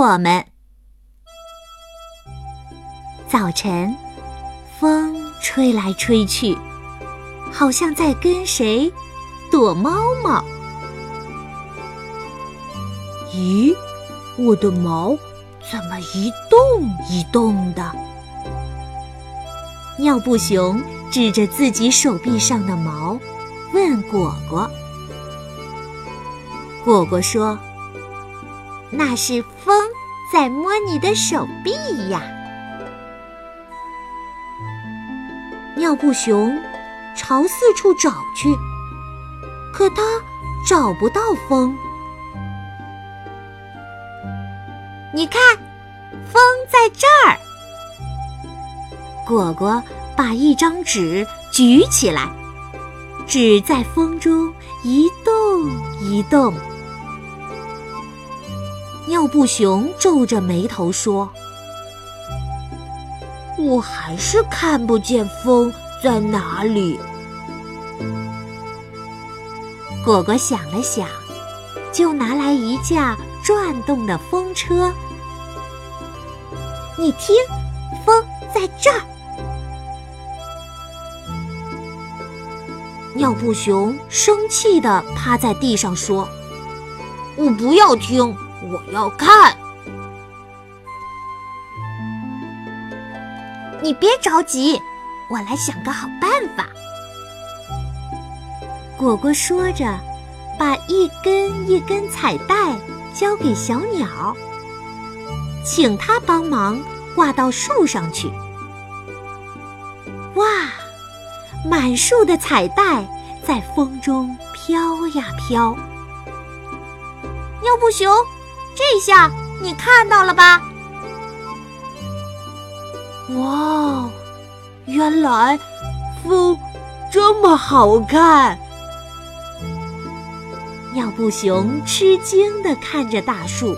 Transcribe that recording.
我们。早晨，风吹来吹去，好像在跟谁躲猫猫。咦，我的毛怎么一动一动的？尿布熊指着自己手臂上的毛，问果果。果果说：“那是风在摸你的手臂呀。”尿布熊朝四处找去，可他找不到风。你看，风在这儿。果果把一张纸举起来，纸在风中一动一动。尿布熊皱着眉头说：“我还是看不见风在哪里。”果果想了想，就拿来一架转动的风车。你听，风在这儿。尿布熊生气地趴在地上说：“我不要听。”我要看，你别着急，我来想个好办法。果果说着，把一根一根彩带交给小鸟，请它帮忙挂到树上去。哇，满树的彩带在风中飘呀飘。尿布熊。这下你看到了吧？哇，原来风这么好看！尿布熊吃惊的看着大树。